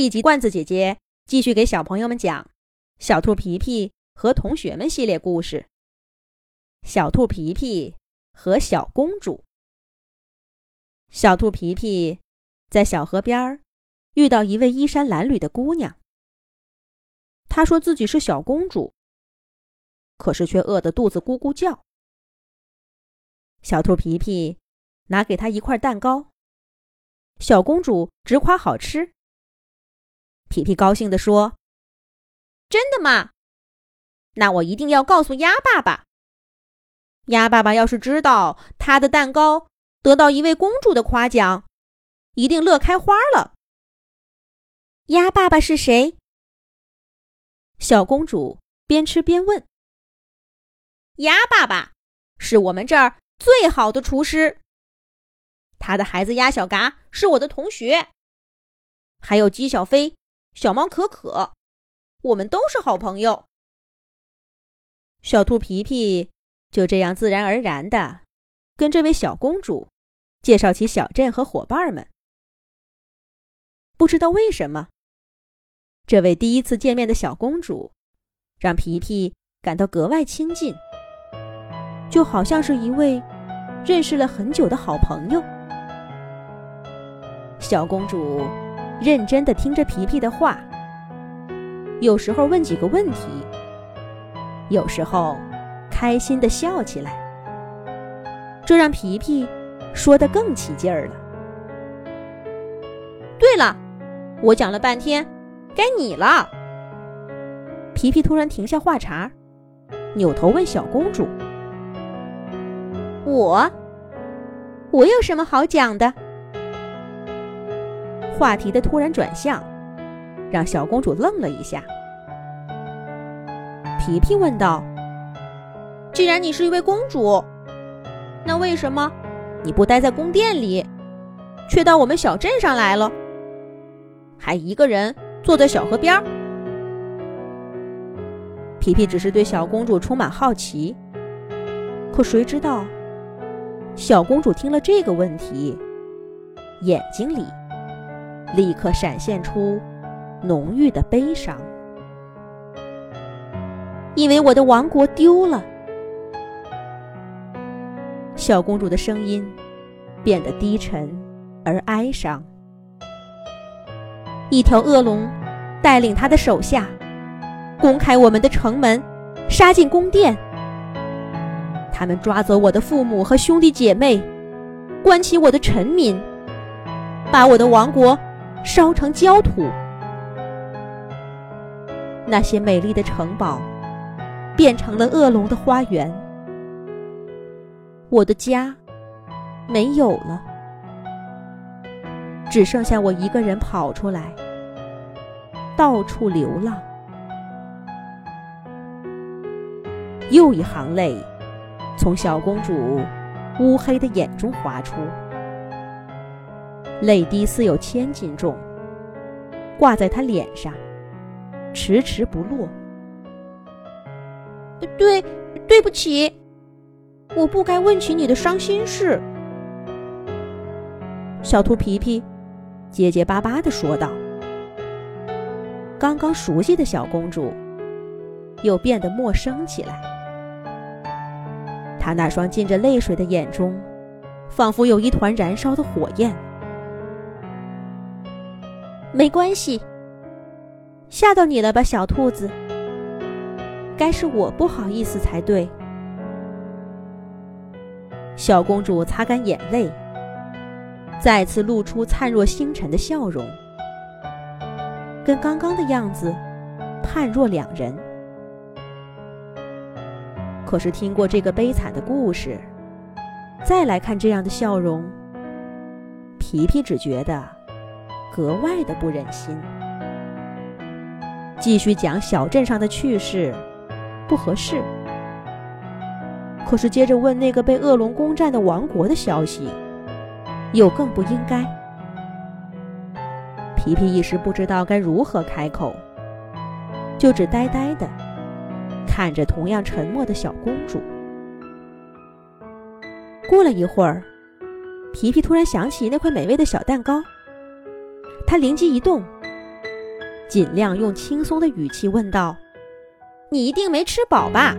这一集，罐子姐姐继续给小朋友们讲《小兔皮皮和同学们》系列故事。小兔皮皮和小公主。小兔皮皮在小河边儿遇到一位衣衫褴褛的姑娘，她说自己是小公主，可是却饿得肚子咕咕叫。小兔皮皮拿给她一块蛋糕，小公主直夸好吃。皮皮高兴地说：“真的吗？那我一定要告诉鸭爸爸。鸭爸爸要是知道他的蛋糕得到一位公主的夸奖，一定乐开花了。”鸭爸爸是谁？小公主边吃边问。鸭爸爸是我们这儿最好的厨师，他的孩子鸭小嘎是我的同学，还有鸡小飞。小猫可可，我们都是好朋友。小兔皮皮就这样自然而然的跟这位小公主介绍起小镇和伙伴们。不知道为什么，这位第一次见面的小公主让皮皮感到格外亲近，就好像是一位认识了很久的好朋友。小公主。认真的听着皮皮的话，有时候问几个问题，有时候开心的笑起来，这让皮皮说的更起劲儿了。对了，我讲了半天，该你了。皮皮突然停下话茬，扭头问小公主：“我，我有什么好讲的？”话题的突然转向，让小公主愣了一下。皮皮问道：“既然你是一位公主，那为什么你不待在宫殿里，却到我们小镇上来了？还一个人坐在小河边？”皮皮只是对小公主充满好奇，可谁知道，小公主听了这个问题，眼睛里……立刻闪现出浓郁的悲伤，因为我的王国丢了。小公主的声音变得低沉而哀伤。一条恶龙带领他的手下攻开我们的城门，杀进宫殿。他们抓走我的父母和兄弟姐妹，关起我的臣民，把我的王国。烧成焦土，那些美丽的城堡变成了恶龙的花园，我的家没有了，只剩下我一个人跑出来，到处流浪。又一行泪从小公主乌黑的眼中滑出。泪滴似有千斤重，挂在他脸上，迟迟不落。对，对不起，我不该问起你的伤心事。小兔皮皮结结巴巴的说道。刚刚熟悉的小公主，又变得陌生起来。她那双浸着泪水的眼中，仿佛有一团燃烧的火焰。没关系，吓到你了吧，小兔子？该是我不好意思才对。小公主擦干眼泪，再次露出灿若星辰的笑容，跟刚刚的样子判若两人。可是听过这个悲惨的故事，再来看这样的笑容，皮皮只觉得。格外的不忍心，继续讲小镇上的趣事，不合适。可是接着问那个被恶龙攻占的王国的消息，又更不应该。皮皮一时不知道该如何开口，就只呆呆的看着同样沉默的小公主。过了一会儿，皮皮突然想起那块美味的小蛋糕。他灵机一动，尽量用轻松的语气问道：“你一定没吃饱吧？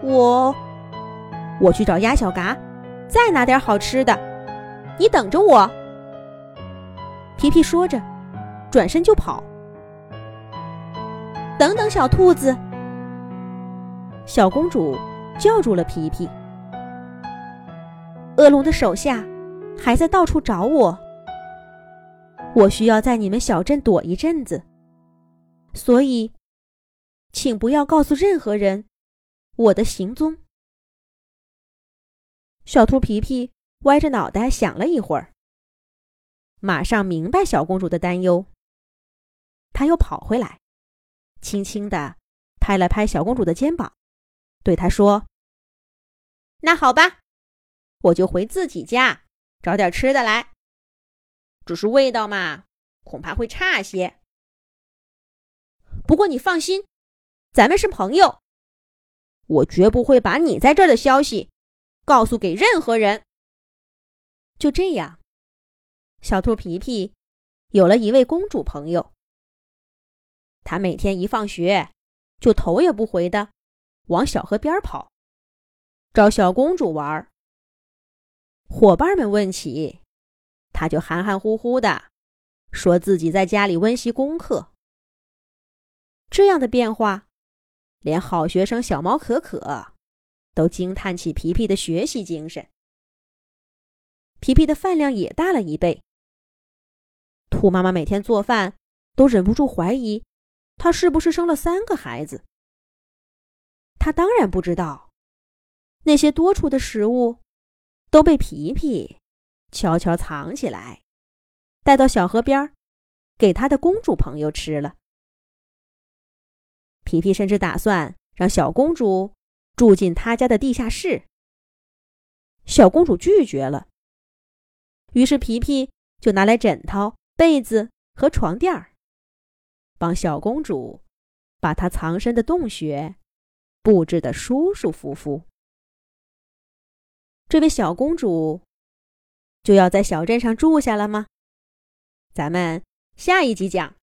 我，我去找鸭小嘎，再拿点好吃的。你等着我。”皮皮说着，转身就跑。等等，小兔子！小公主叫住了皮皮。恶龙的手下还在到处找我，我需要在你们小镇躲一阵子，所以，请不要告诉任何人我的行踪。小兔皮皮歪着脑袋想了一会儿，马上明白小公主的担忧，他又跑回来。轻轻地拍了拍小公主的肩膀，对她说：“那好吧，我就回自己家找点吃的来。只是味道嘛，恐怕会差些。不过你放心，咱们是朋友，我绝不会把你在这儿的消息告诉给任何人。”就这样，小兔皮皮有了一位公主朋友。他每天一放学，就头也不回的往小河边跑，找小公主玩儿。伙伴们问起，他就含含糊糊的说自己在家里温习功课。这样的变化，连好学生小猫可可都惊叹起皮皮的学习精神。皮皮的饭量也大了一倍。兔妈妈每天做饭都忍不住怀疑。他是不是生了三个孩子？他当然不知道，那些多出的食物都被皮皮悄悄藏起来，带到小河边给他的公主朋友吃了。皮皮甚至打算让小公主住进他家的地下室，小公主拒绝了。于是皮皮就拿来枕头、被子和床垫儿。帮小公主把她藏身的洞穴布置的舒舒服服。这位小公主就要在小镇上住下了吗？咱们下一集讲。